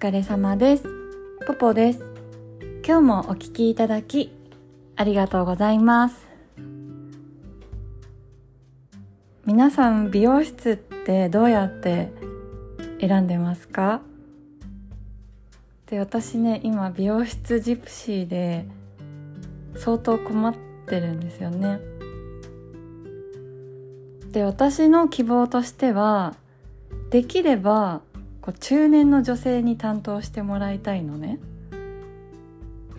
疲れ様です。ポポです。今日もお聞きいただきありがとうございます。皆さん美容室ってどうやって選んでますか？で私ね今美容室ジプシーで相当困ってるんですよね。で私の希望としてはできればこう中年の女性に担当してもらいたいのね。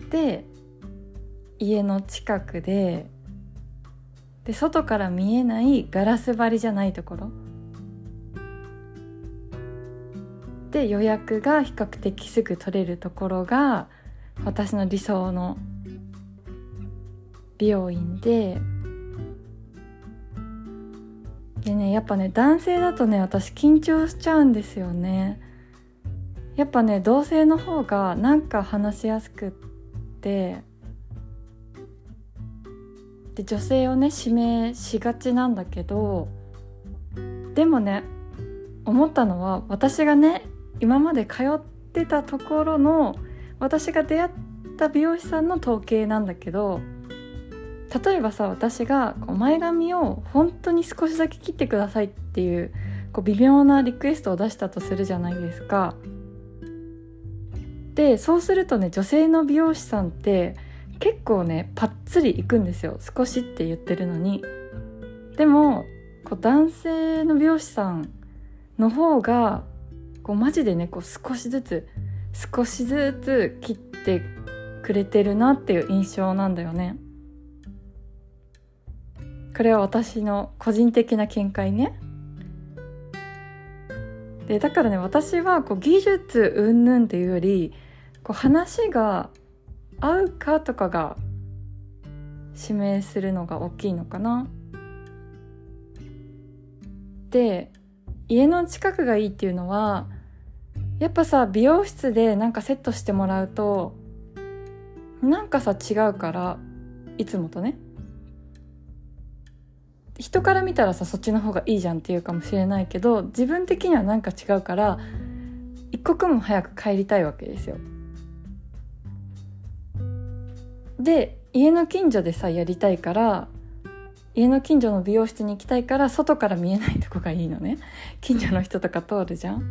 で家の近くでで外から見えないガラス張りじゃないところ。で予約が比較的すぐ取れるところが私の理想の美容院ででねやっぱね男性だとね私緊張しちゃうんですよね。やっぱね同性の方がなんか話しやすくってで女性をね指名しがちなんだけどでもね思ったのは私がね今まで通ってたところの私が出会った美容師さんの統計なんだけど例えばさ私がこう前髪を本当に少しだけ切ってくださいっていうこう微妙なリクエストを出したとするじゃないですか。でそうするとね女性の美容師さんって結構ねパッツリいくんですよ少しって言ってるのに。でもこう男性の美容師さんの方がこうマジでねこう少しずつ少しずつ切ってくれてるなっていう印象なんだよね。これは私の個人的な見解ね。でだからね私はこう技術云々っていうよりこう話が合うかとかが指名するのが大きいのかな。で家の近くがいいっていうのはやっぱさ美容室でなんかセットしてもらうとなんかさ違うからいつもとね人から見たらさそっちの方がいいじゃんっていうかもしれないけど自分的にはなんか違うから一刻も早く帰りたいわけですよ。で家の近所でさやりたいから家の近所の美容室に行きたいから外から見えないとこがいいのね 近所の人とか通るじゃん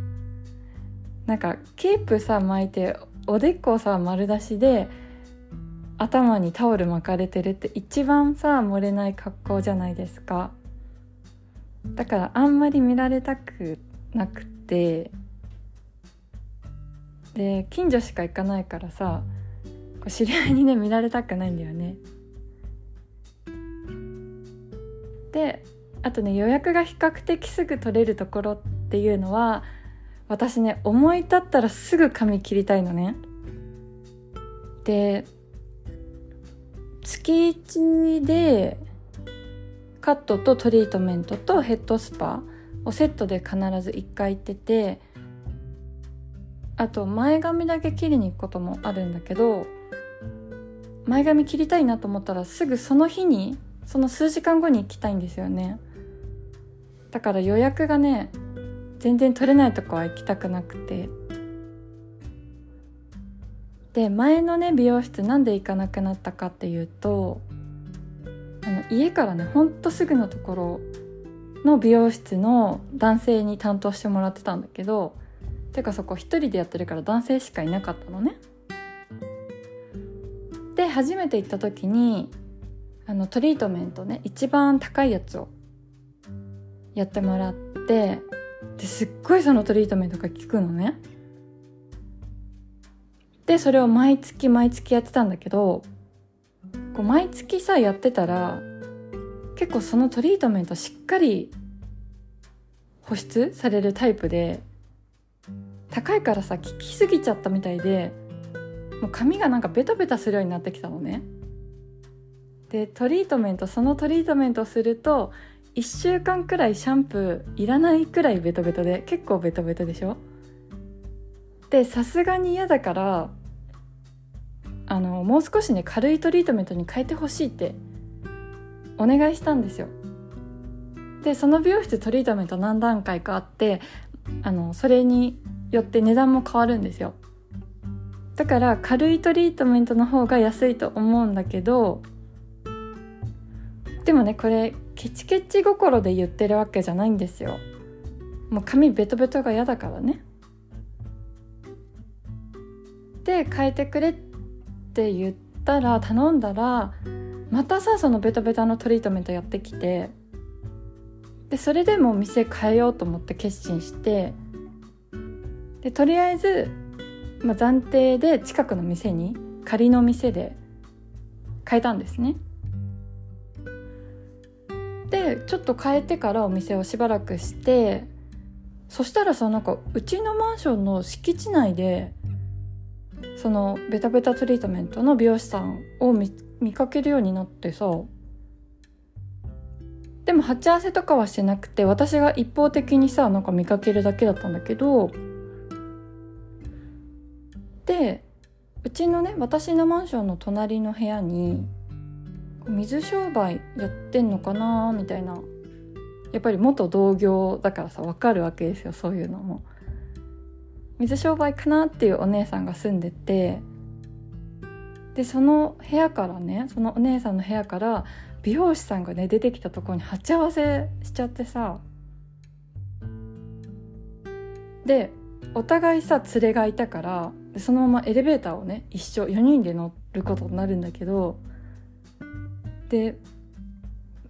なんかケープさ巻いておでこさ丸出しで頭にタオル巻かれてるって一番さ漏れない格好じゃないですか。だからあんまり見られたくなくて。で近所しか行かないからさ知り合いにね見られたくないんだよね。であとね予約が比較的すぐ取れるところっていうのは私ね思い立ったらすぐ髪切りたいのね。で月1でカットとトリートメントとヘッドスパをセットで必ず1回行っててあと前髪だけ切りに行くこともあるんだけど前髪切りたいなと思ったらすぐその日にその数時間後に行きたいんですよね。だから予約がね全然取れないとこは行きたくなくて。で前のね美容室なんで行かなくなったかっていうとあの家からねほんとすぐのところの美容室の男性に担当してもらってたんだけどてかそこ一人でやってるから男性しかいなかったのね。で初めて行った時にあのトリートメントね一番高いやつをやってもらってですっごいそのトリートメントが効くのね。でそれを毎月毎月やってたんだけどこう毎月さやってたら結構そのトリートメントしっかり保湿されるタイプで高いからさ効きすぎちゃったみたいでもう髪がなんかベタベタするようになってきたのね。でトリートメントそのトリートメントをすると1週間くらいシャンプーいらないくらいベトベトで結構ベトベトでしょ？でさすがに嫌だからあのもう少しね軽いトリートメントに変えてほしいってお願いしたんですよ。でその美容室トリートメント何段階かあってあのそれによって値段も変わるんですよ。だから軽いトリートメントの方が安いと思うんだけどでもねこれケチケチ心で言ってるわけじゃないんですよ。もう髪ベトベトが嫌だからね。で変えてくれってって言ったら頼んだらまたさそのベタベタのトリートメントやってきてでそれでも店変えようと思って決心してでとりあえず、まあ、暫定で近くの店に仮の店で変えたんですね。でちょっと変えてからお店をしばらくしてそしたらさなんかうちのマンションの敷地内でそのベタベタトリートメントの美容師さんを見かけるようになってさ。でも鉢合わせとかはしてなくて私が一方的にさなんか見かけるだけだったんだけど。でうちのね私のマンションの隣の部屋に水商売やってんのかなみたいな。やっぱり元同業だからさ分かるわけですよそういうのも。水商売かなっていうお姉さんが住んでてでその部屋からねそのお姉さんの部屋から美容師さんがね出てきたところに鉢合わせしちゃってさでお互いさ連れがいたからそのままエレベーターをね一緒4人で乗ることになるんだけどで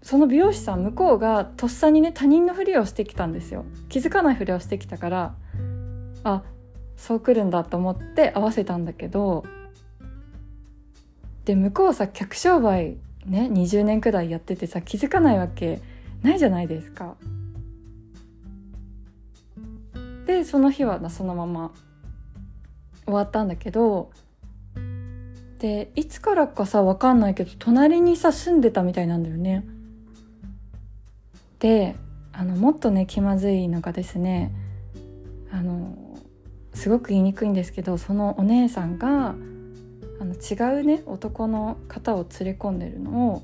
その美容師さん向こうがとっさにね他人のふりをしてきたんですよ。気づかないふりをしてきたからあそう来るんだと思って合わせたんだけどで向こうさ客商売ね20年くらいやっててさ気づかないわけないじゃないですか。でその日はそのまま終わったんだけどでいつからかさ分かんないけど隣にさ住んでたみたいなんだよね。であのもっとね気まずいのがですねあのすごく言いにくいんですけどそのお姉さんがあの違うね男の方を連れ込んでるのを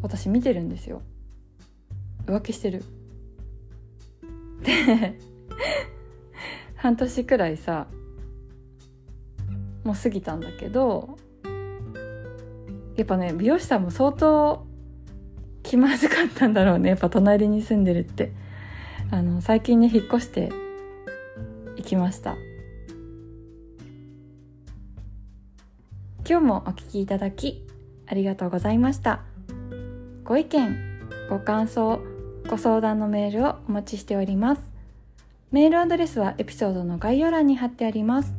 私見てるんですよ。浮気してる。で 半年くらいさもう過ぎたんだけどやっぱね美容師さんも相当気まずかったんだろうねやっぱ隣に住んでるって。あの最近ね引っ越して行きました。今日もお聞きいただきありがとうございました。ご意見ご感想ご相談のメールをお待ちしております。メールアドレスはエピソードの概要欄に貼ってあります。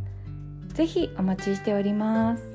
ぜひお待ちしております。